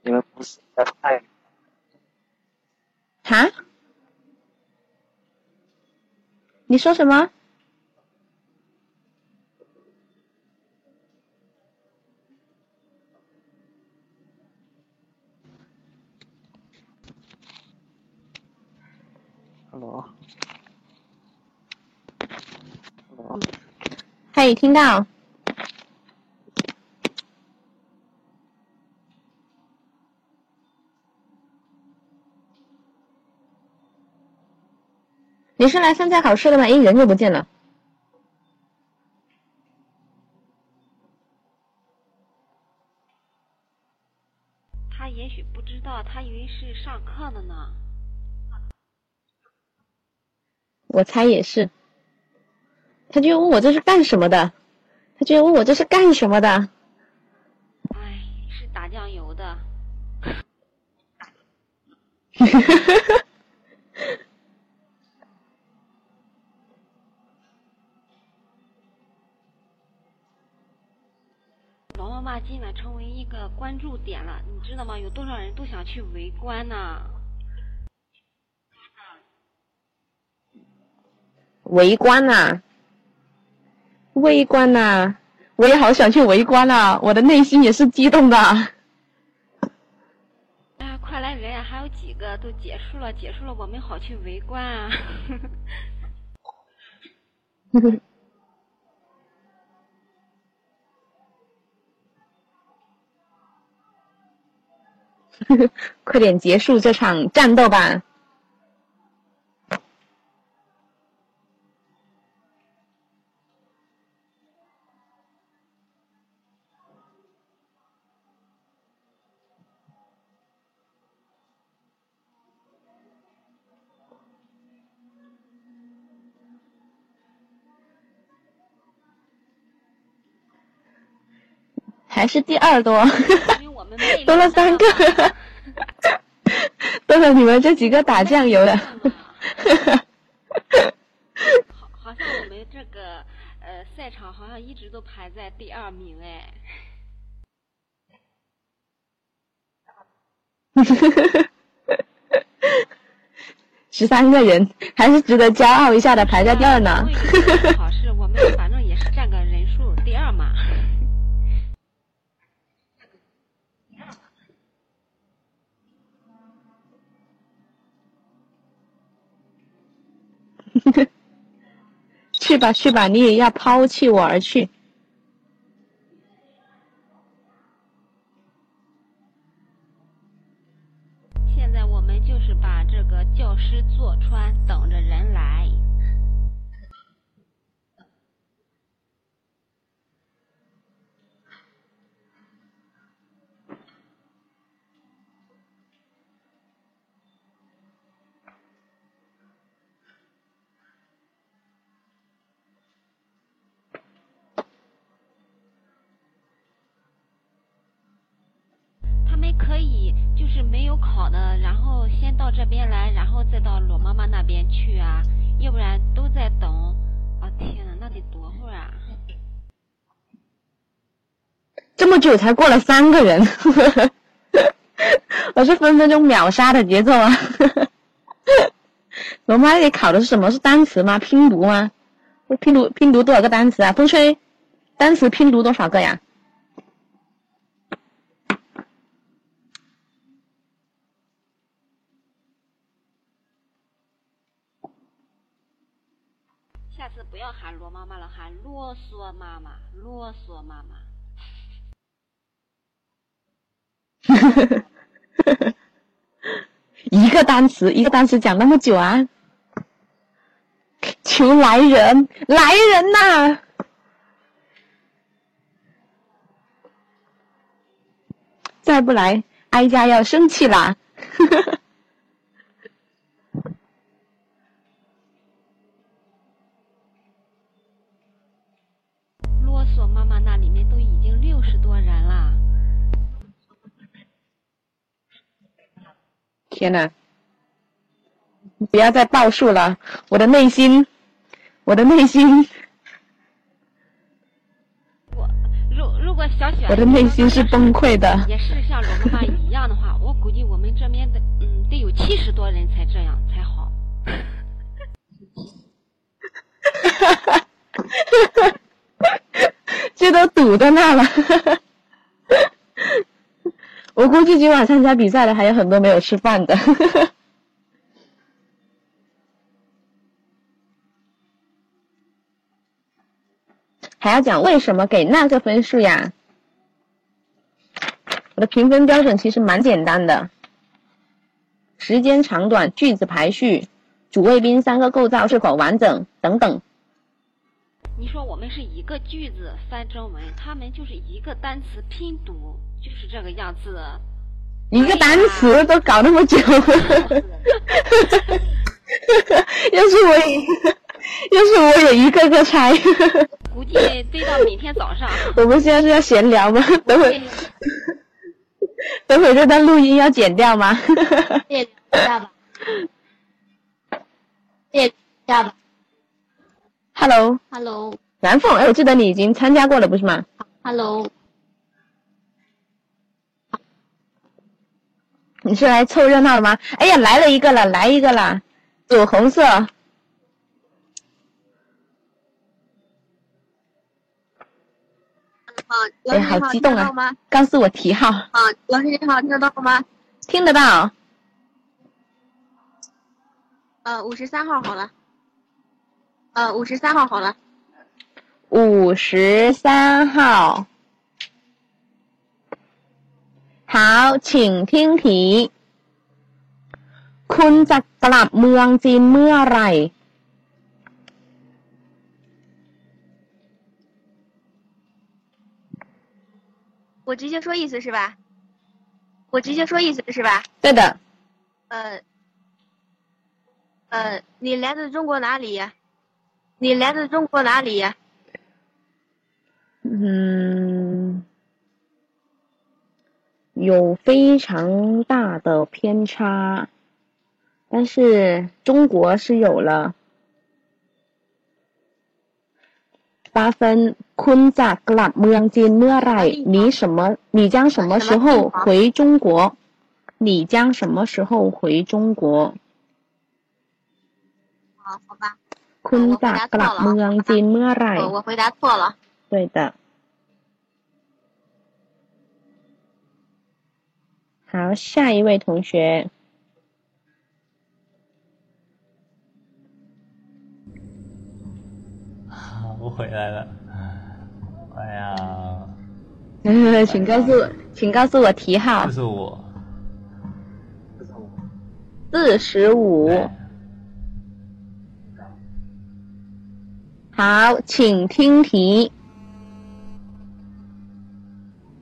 你们不是在太哈？你说什么？？Hello。嘿，听到？你是来参加考试的吗？诶，人又不见了。他也许不知道，他以为是上课的呢。我猜也是。他就问我这是干什么的？他就问我这是干什么的？哎，是打酱油的。老妈妈今晚成为一个关注点了，你知道吗？有多少人都想去围观呢？围观呐、围观呐、我也好想去围观啊！我的内心也是激动的。哎呀，快来人呀！还有几个都结束了，结束了，我们好去围观啊！快点结束这场战斗吧！还是第二多，多了三个，多了你们这几个打酱油的。好，好像我们这个呃赛场好像一直都排在第二名哎。十三个人还是值得骄傲一下的，排在第二呢。好是我们反正 去吧去吧，你也要抛弃我而去。现在我们就是把这个教师坐穿，等着人可以就是没有考的，然后先到这边来，然后再到罗妈妈那边去啊，要不然都在等。啊天呐，那得多会儿啊！这么久才过了三个人，我是分分钟秒杀的节奏啊！罗妈里考的是什么？是单词吗？拼读吗？拼读拼读多少个单词啊？风吹，单词拼读多少个呀？下次不要喊罗妈妈了，喊啰嗦妈妈，啰嗦妈妈。一个单词，一个单词讲那么久啊！求来人，来人呐！再不来，哀家要生气啦！啰嗦妈妈那里面都已经六十多人了。天呐，不要再报数了，我的内心，我的内心，我如如果小雪，我的内心是崩溃的。也是像罗妈妈一样的话，我估计我们这边的嗯得有七十多人才这样才好。这都堵在那了。我估计今晚参加比赛的还有很多没有吃饭的。还要讲为什么给那个分数呀？我的评分标准其实蛮简单的：时间长短、句子排序、主谓宾三个构造是否完整等等。你说我们是一个句子翻中文，他们就是一个单词拼读，就是这个样子。一个单词都搞那么久，要是我也，要是我也一个个猜。估计得到明天早上。我们现在是要闲聊吗？等会，等会这段录音要剪掉吗？剪掉吧。剪掉吧。Hello。Hello。蓝凤，哎，我记得你已经参加过了，不是吗 Hello。你是来凑热闹的吗？哎呀，来了一个了，来一个了，紫红色。好，哎，好激动啊！告诉我题号。啊，老师你好，听得到吗？听得到。呃，五十三号好了。呃，五十三号好了。五十三号。好，请听题。คุณจะกลับเมืองจีนเมื่อไหร่ 我直接说意思是吧？我直接说意思是吧？对的。呃，呃，你来自中国哪里呀？ 你来自中国哪里呀？嗯， 有非常大的偏差，但是中国是有了。八分，คุณจะกลับเมืองจีนเมื่อไหร่你什么？你将什么时候回中国？你将什么时候回中国？好，好吧。 คุณจะกลับเมืองจีนเมื่อไหร่？我我回答错了。对的。好，下一位同学。我回来了。哎呀，请告诉我，请告诉我题号这。是我。四十五。 好，请听题。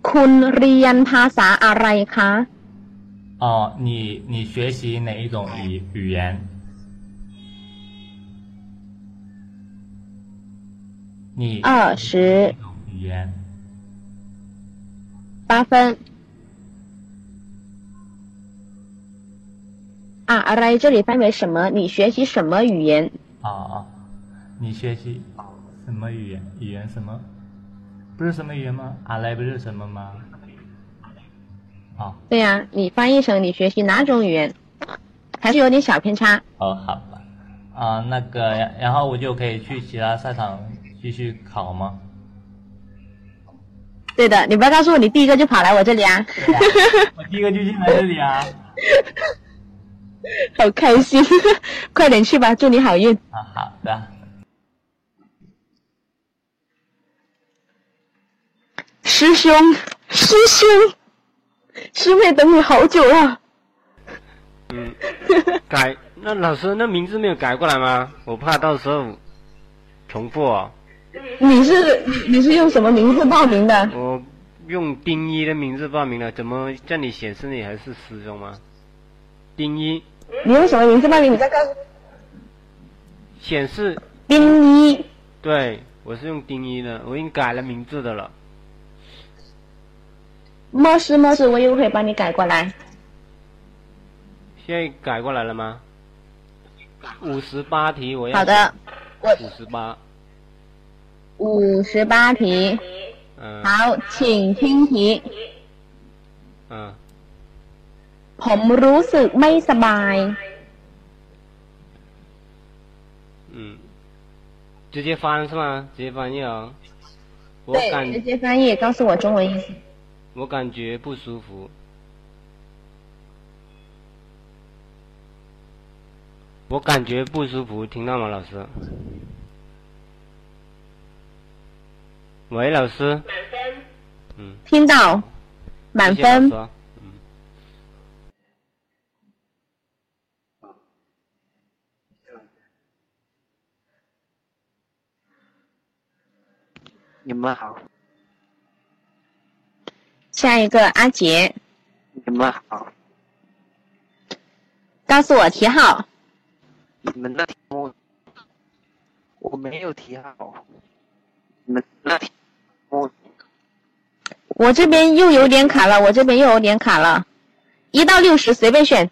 คุณเรียนภาษาอะไรคะ？哦，你你学习哪一种语语言？你二十语言八分。啊，อะไร这里翻为什么？你学习什么语言？啊啊， 你学习什么语言？语言什么？不是什么语言吗？阿来不是什么吗？哦对呀、你翻译成你学习哪种语言？还是有点小偏差。哦，好吧。啊，那个，然然后我就可以去其他赛场继续考吗？对的，你不要告诉我你第一个就跑来我这里啊！我第一个就进来这里啊！好开心，快点去吧，祝你好运。啊，好的。师兄，师兄，师妹等你好久了。嗯，改那老师那名字没有改过来吗？我怕到时候重复哦。你是你是用什么名字报名的？我用丁一的名字报名的，怎么这里显示你还是师兄吗？丁一你用什么名字报名？你再告诉。显示丁一。对，我是用丁一的，我已经改了名字的了。没事没事，我一会儿会帮你改过来。现在改过来了吗？五十八题我要。好的，我五十八。五十八题。嗯。好，请听题。嗯。 ผมรู้สึกไม่สบาย 嗯，直接翻是吗？直接翻译啊。我对，感直接翻译，告诉我中文意思。 我感觉不舒服。我感觉不舒服，听到吗，老师？喂，老师。嗯。听到，满谢谢老分师。啊你们好，下一个阿杰，你们好，告诉我题号。你们的题目我没有题号，你们那题目。我这边又有点卡了，我这边又有点卡了，一到六十随便选。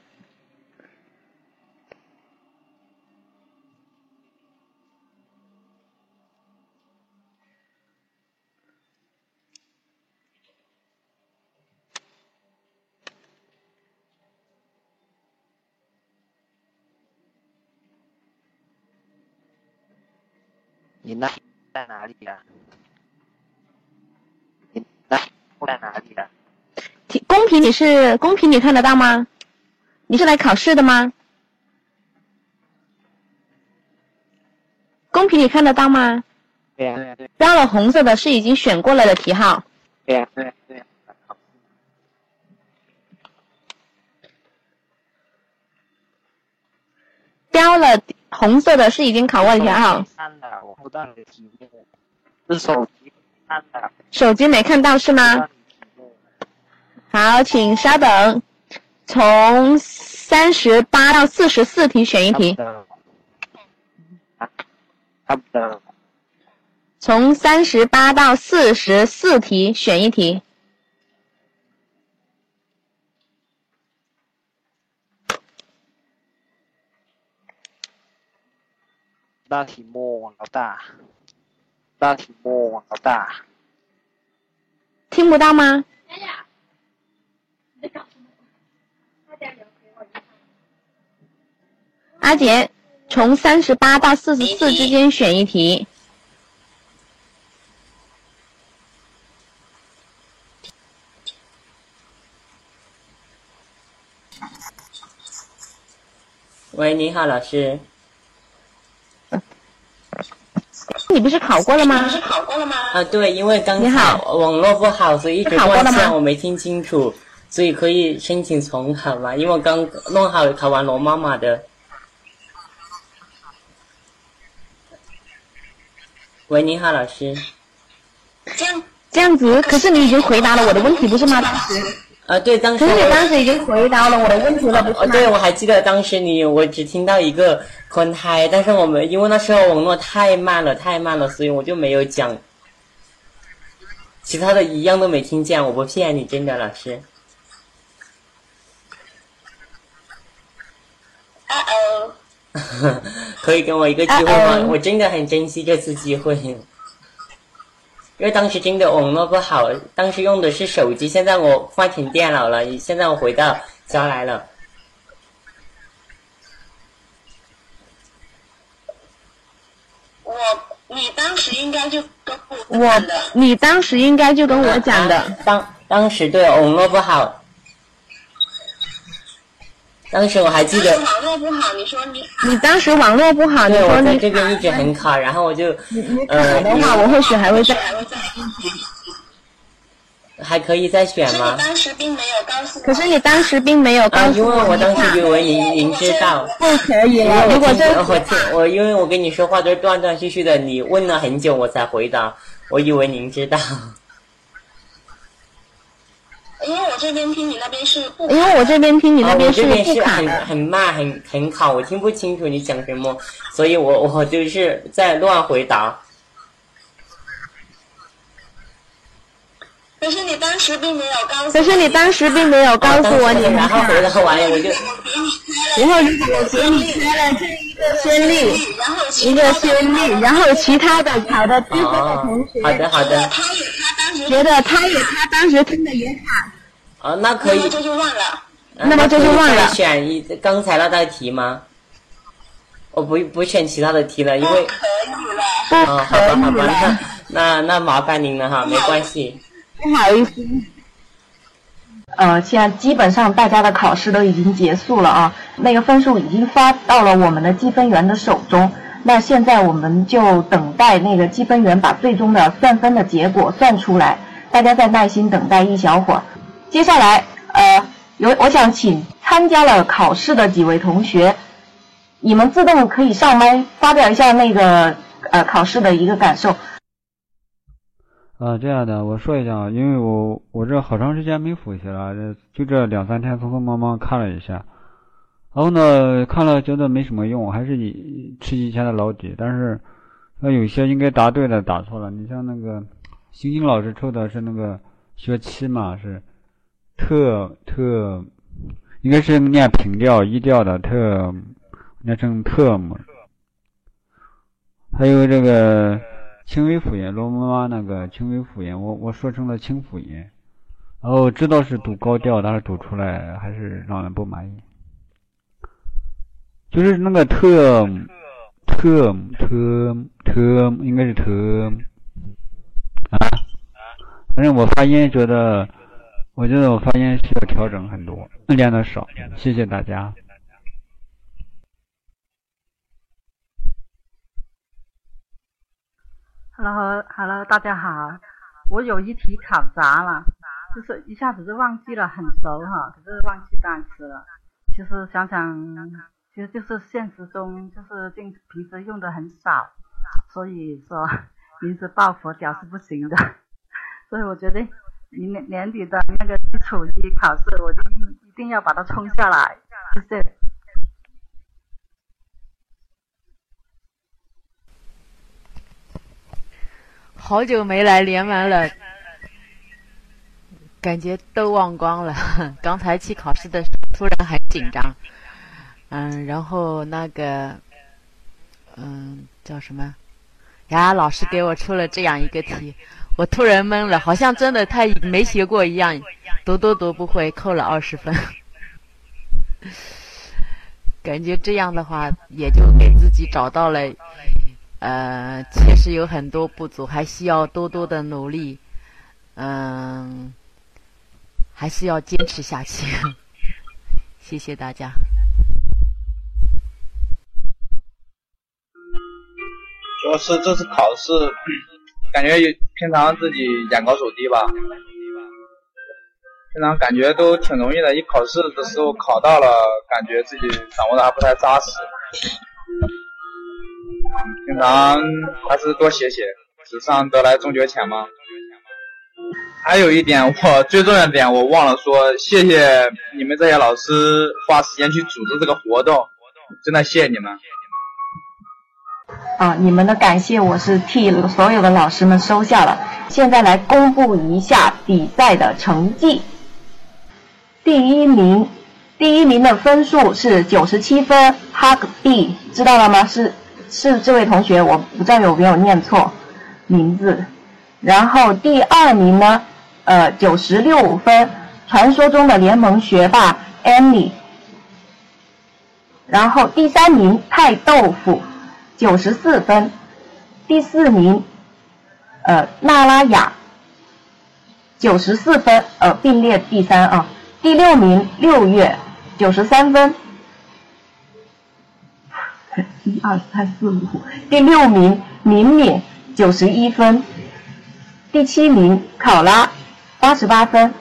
你那在哪里呀、你那在哪里呀、题公屏你是公屏你看得到吗？你是来考试的吗？公屏你看得到吗？对呀、对呀、对呀、标了红色的是已经选过了的题号，对呀、对呀、对呀、标了红色的是已经考过的题号，看的，我不到你的题目，是手机看的。手机没看到是吗？好，请稍等，从三十八到四十四题选一题，差不多。从三十八到四十四题选一题。大题目，老大。大题目，老大。听不到吗？阿杰，从三十八到四十四之间选一题。喂，你好，老师。你不是考过了吗？是考过了吗？啊，对，因为刚才网络不好，所以一直断线，我没听清楚，所以可以申请重考吗？因为我刚弄好考完罗妈妈的。喂，你好，老师。这样这样子，可是你已经回答了我的问题，不是吗？当时。啊，对，当时可是你当时已经回答了我的问题了，不是吗？对，我还记得当时你，我只听到一个宽胎，但是我们因为那时候网络太慢了，太慢了，所以我就没有讲。其他的一样都没听见，我不骗你，真的，老师。啊哦。可以给我一个机会吗？我真的很珍惜这次机会。因为当时真的网络不好，当时用的是手机，现在我换成电脑了，现在我回到家来了。我，你当时应该就跟我我，你当时应该就跟我讲的。当当时对网络不好。当时我还记得。网络不好，你说你。你当时网络不好，你说你。我在这边一直很卡，然后我就。呃。的话，我或许还会再。还可以再选吗？当时并没有告诉。可是你当时并没有告诉我。因为我当时以为您您知道。不可以了，如果这。我听我因为我跟你说话都是断断续续的，你问了很久我才回答，我以为您知道。因为我这边听你那边是不，因为我这边听你那边是不卡的，很很慢，很很卡，我听不清楚你讲什么，所以我我就是在乱回答。可是你当时并没有告诉。可是你当时并没有告诉我你。然后回答完了我就。然后如果我给你开了这一个先例，一个先例，然后其他的考的低分的同学，好的好的。觉得他也他当时听的也卡。啊，那可以。这就忘了。那么这就忘了。选一刚才那道题吗？我不不选其他的题了，因为。可以了。啊，好吧好吧，那那那麻烦您了哈，没关系。不好意思。呃，现在基本上大家的考试都已经结束了啊，那个分数已经发到了我们的积分员的手中。那现在我们就等待那个积分员把最终的算分的结果算出来，大家再耐心等待一小会儿。接下来，呃，有我想请参加了考试的几位同学，你们自动可以上麦发表一下那个呃考试的一个感受。啊，这样的，我说一下啊，因为我我这好长时间没复习了，就这两三天匆匆忙忙看了一下，然后呢，看了觉得没什么用，还是以吃以前的老底，但是那有些应该答对的答错了。你像那个星星老师抽的是那个学期嘛，是特特，应该是念平调一调的特，念成特么，还有这个。轻微辅音，罗妈妈那个轻微辅音，我我说成了轻辅音，然后知道是读高调，但是读出来还是让人不满意。就是那个特特特特，应该是特啊，反正我发音觉得，我觉得我发音需要调整很多，练的少。谢谢大家。Hello，Hello，大家好。我有一题考砸了，就是一下子就忘记了，很熟哈，可是忘记单词了。其实想想，其实就是现实中就是平平时用的很少，所以说临时抱佛脚是不行的。所以我决定明年年底的那个基础一考试，我一定一定要把它冲下来。谢谢。好久没来连麦了，感觉都忘光了。刚才去考试的时候，突然很紧张，嗯，然后那个，嗯，叫什么？呀，老师给我出了这样一个题，我突然懵了，好像真的他没学过一样，读都读不会，扣了二十分。感觉这样的话，也就给自己找到了，呃，确实有很多不足，还需要多多的努力，嗯，还是要坚持下去。谢谢大家。主要是这次考试，感觉平常自己眼高手低吧。平常感觉都挺容易的，一考试的时候考到了，感觉自己掌握的还不太扎实。平常还是多写写，纸上得来终觉浅嘛。还有一点，我最重要的点我忘了说，谢谢你们这些老师花时间去组织这个活动，真的谢谢你们。啊，你们的感谢我是替所有的老师们收下了。现在来公布一下比赛的成绩。第一名，第一名的分数是九十七分，Hug B，知道了吗？是是这位同学，我不知道有没有念错名字。然后第二名呢，呃，九十六分，传说中的联盟学霸 Annie。然后第三名太豆腐，九十四分。第四名，呃，娜拉雅，九十四分，呃，并列第三啊。第六名六月九十三分，二三四五。第六名敏敏九十一分，第七名考拉八十八分，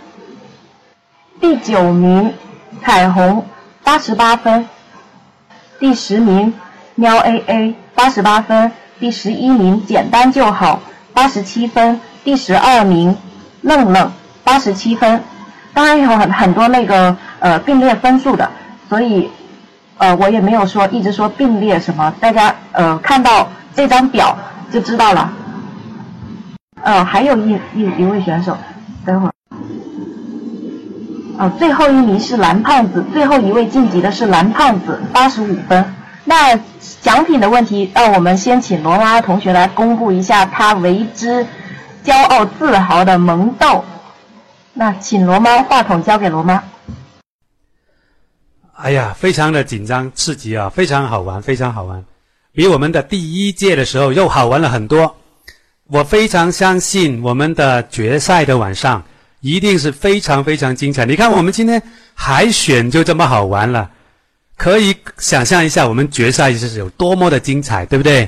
第九名彩虹八十八分，第十名喵 A A 八十八分，第十一名简单就好八十七分，第十二名愣愣八十七分。当然有很很多那个呃并列分数的，所以呃我也没有说一直说并列什么，大家呃看到这张表就知道了。呃，还有一一一位选手，等会儿。哦，最后一名是蓝胖子，最后一位晋级的是蓝胖子，八十五分。那奖品的问题，让我们先请罗拉同学来公布一下他为之骄傲自豪的萌豆。那请罗妈，话筒交给罗妈。哎呀，非常的紧张刺激啊，非常好玩，非常好玩，比我们的第一届的时候又好玩了很多。我非常相信我们的决赛的晚上一定是非常非常精彩。你看，我们今天海选就这么好玩了，可以想象一下我们决赛是有多么的精彩，对不对？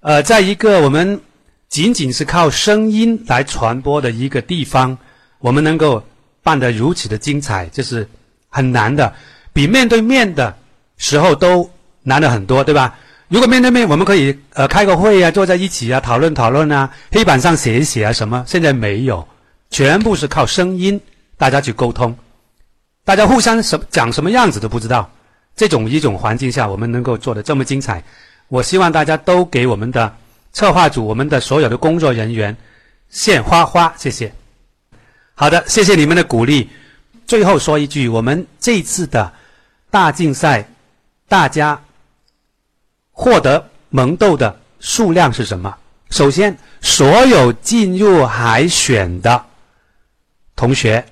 呃，在一个我们仅仅是靠声音来传播的一个地方。我们能够办得如此的精彩，这是很难的，比面对面的时候都难了很多，对吧？如果面对面，我们可以呃开个会啊，坐在一起啊，讨论讨论啊，黑板上写一写啊，什么？现在没有，全部是靠声音，大家去沟通，大家互相什讲什么样子都不知道。这种一种环境下，我们能够做的这么精彩，我希望大家都给我们的策划组、我们的所有的工作人员献花花，谢谢。好的，谢谢你们的鼓励。最后说一句，我们这次的大竞赛，大家获得萌豆的数量是什么？首先，所有进入海选的同学，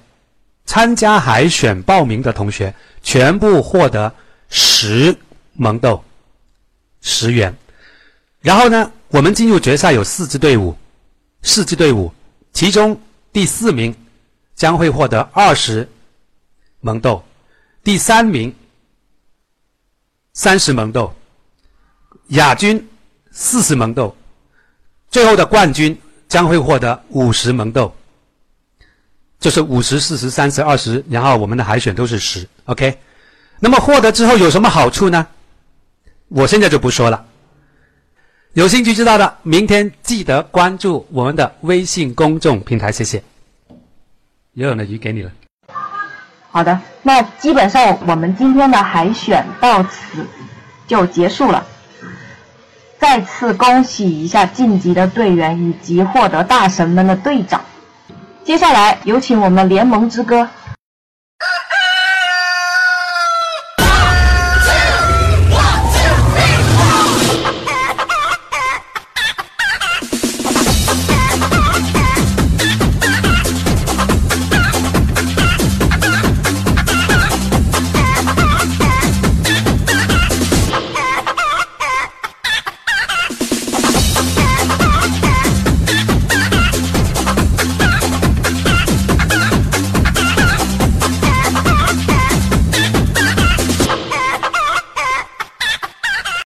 参加海选报名的同学，全部获得十萌豆，十元。然后呢，我们进入决赛有四支队伍，四支队伍，其中第四名。将会获得二十萌豆，第三名三十萌豆，亚军四十萌豆，最后的冠军将会获得五十萌豆，就是五十、四十、三十、二十，然后我们的海选都是十，OK。那么获得之后有什么好处呢？我现在就不说了。有兴趣知道的，明天记得关注我们的微信公众平台，谢谢。游泳的鱼给你了。好的，那基本上我们今天的海选到此就结束了。再次恭喜一下晋级的队员以及获得大神们的队长。接下来有请我们联盟之歌